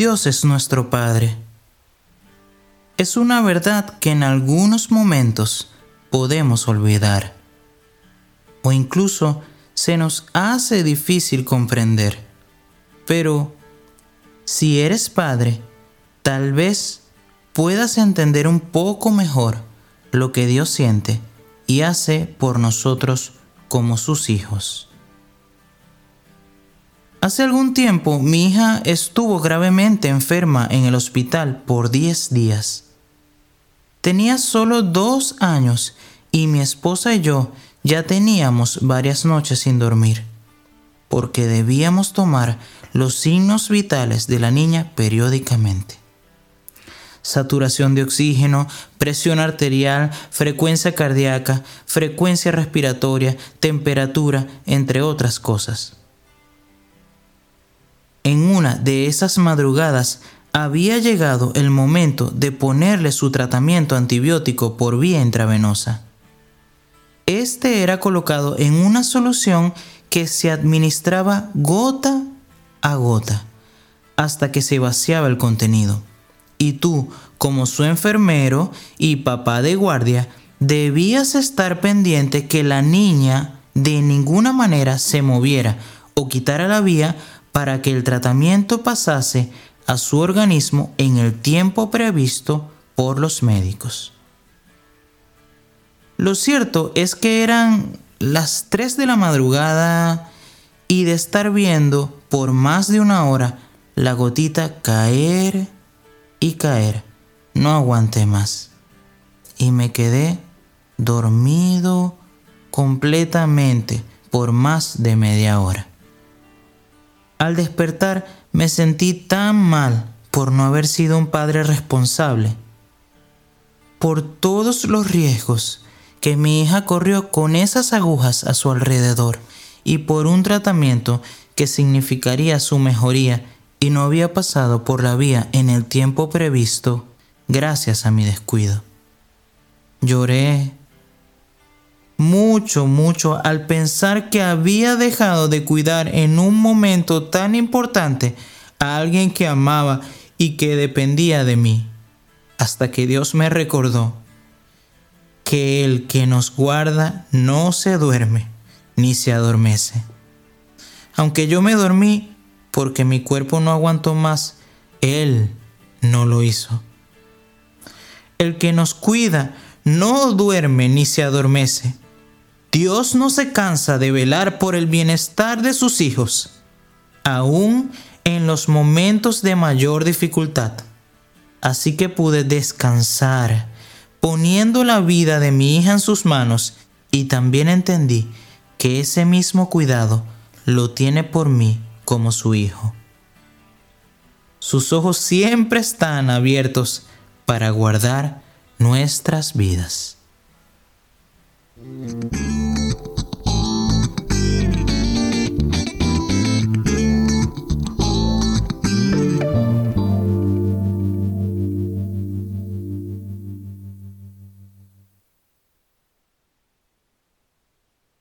Dios es nuestro Padre. Es una verdad que en algunos momentos podemos olvidar o incluso se nos hace difícil comprender. Pero si eres padre, tal vez puedas entender un poco mejor lo que Dios siente y hace por nosotros como sus hijos. Hace algún tiempo mi hija estuvo gravemente enferma en el hospital por 10 días. Tenía solo dos años y mi esposa y yo ya teníamos varias noches sin dormir, porque debíamos tomar los signos vitales de la niña periódicamente. Saturación de oxígeno, presión arterial, frecuencia cardíaca, frecuencia respiratoria, temperatura, entre otras cosas. En una de esas madrugadas había llegado el momento de ponerle su tratamiento antibiótico por vía intravenosa. Este era colocado en una solución que se administraba gota a gota hasta que se vaciaba el contenido. Y tú, como su enfermero y papá de guardia, debías estar pendiente que la niña de ninguna manera se moviera o quitara la vía para que el tratamiento pasase a su organismo en el tiempo previsto por los médicos. Lo cierto es que eran las 3 de la madrugada y de estar viendo por más de una hora la gotita caer y caer, no aguanté más. Y me quedé dormido completamente por más de media hora. Al despertar me sentí tan mal por no haber sido un padre responsable, por todos los riesgos que mi hija corrió con esas agujas a su alrededor y por un tratamiento que significaría su mejoría y no había pasado por la vía en el tiempo previsto gracias a mi descuido. Lloré mucho, mucho al pensar que había dejado de cuidar en un momento tan importante a alguien que amaba y que dependía de mí, hasta que Dios me recordó que el que nos guarda no se duerme ni se adormece. Aunque yo me dormí porque mi cuerpo no aguantó más, Él no lo hizo. El que nos cuida no duerme ni se adormece. Dios no se cansa de velar por el bienestar de sus hijos, aún en los momentos de mayor dificultad. Así que pude descansar poniendo la vida de mi hija en sus manos y también entendí que ese mismo cuidado lo tiene por mí como su hijo. Sus ojos siempre están abiertos para guardar nuestras vidas.